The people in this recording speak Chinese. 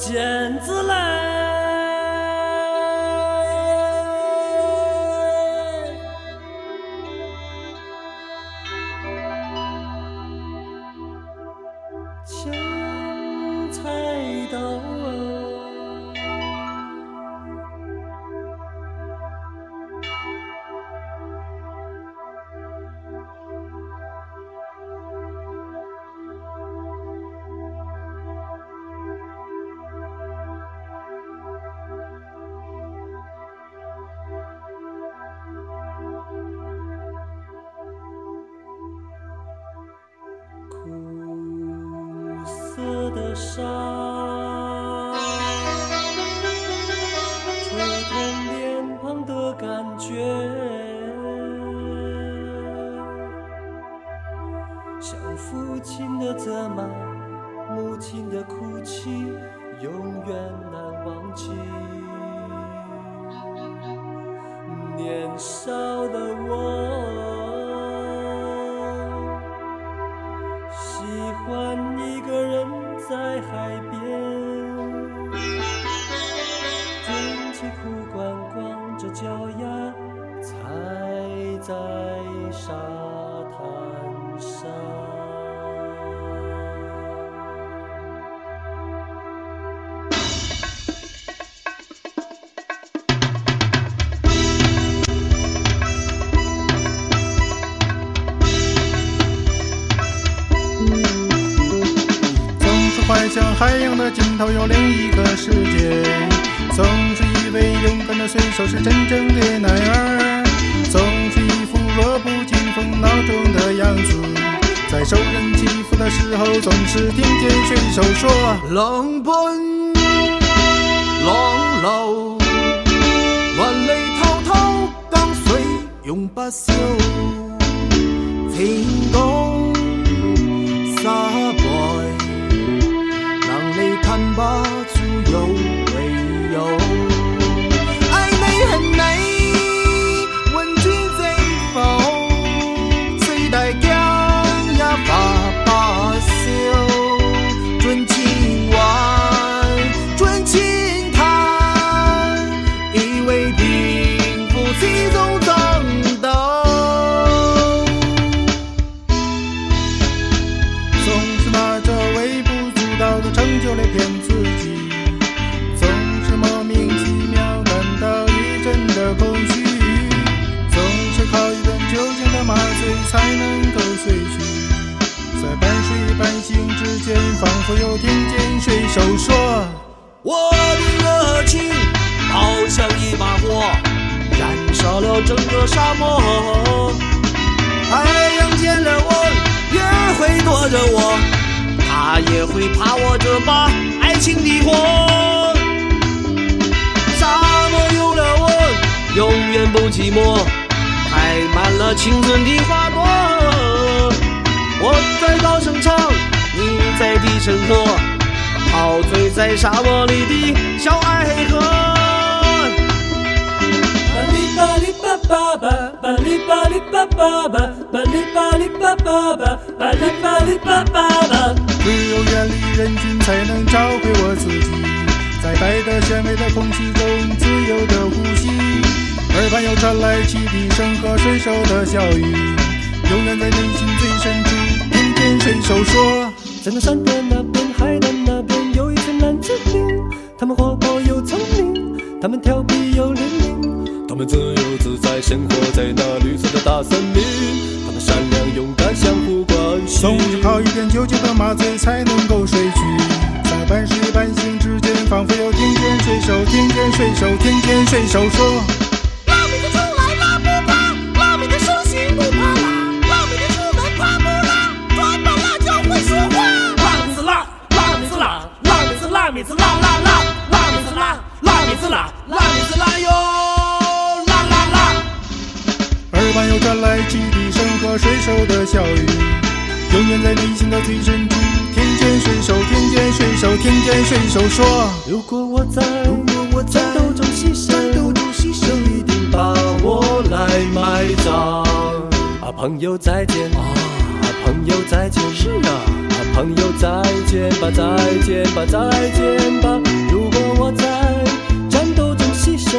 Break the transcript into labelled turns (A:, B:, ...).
A: 剪子的沙，吹痛脸庞的感觉，像父亲的责骂，母亲的哭泣，永远难忘记。年少的我。在沙滩上。
B: 总是幻想海洋的尽头有另一个世界，总是以为勇敢的水手是真正的男儿，弱不禁风孬种的样子，在受人欺负的时候，总是听见水手说：
C: 浪奔浪流，万里滔滔江水永不休。
B: 我又听见水手说。
A: 我的热情好像一把火，燃烧了整个沙漠。太阳见了我也会躲着我，他也会怕我这把爱情的火。沙漠有了我，永远不寂寞，开满了青春的花朵。在低声喝。陶醉在沙漠里的小爱河。巴里巴里巴巴巴，巴里巴里巴巴巴，巴里巴里巴巴巴，巴里巴里巴巴巴。
B: 只有远离人群，才能找回我自己，在带着咸味的空气中自由的呼吸。耳畔又传来汽笛声和水手的笑语，永远在内心最深处听见水手说。
A: 在那山的那边，海的那边，有一群蓝精灵，他们活泼又聪明，他们调皮又灵敏，他们自由自在生活在那绿色的大森林，他们善良勇敢，相互关心。
B: 总是靠一点酒精和麻醉才能够睡去，
D: 的
B: 笑语，永远在内心的最深处听见水手，听见水手，听见水手说。
A: 如果我在，
C: 如果我在
A: 战斗中牺牲，
C: 战斗中牺牲，
A: 一定把我来埋葬。啊，朋友再见，啊，朋友再见，是啊，啊，朋友再见吧，再见吧，再见吧。如果我在战斗中牺牲，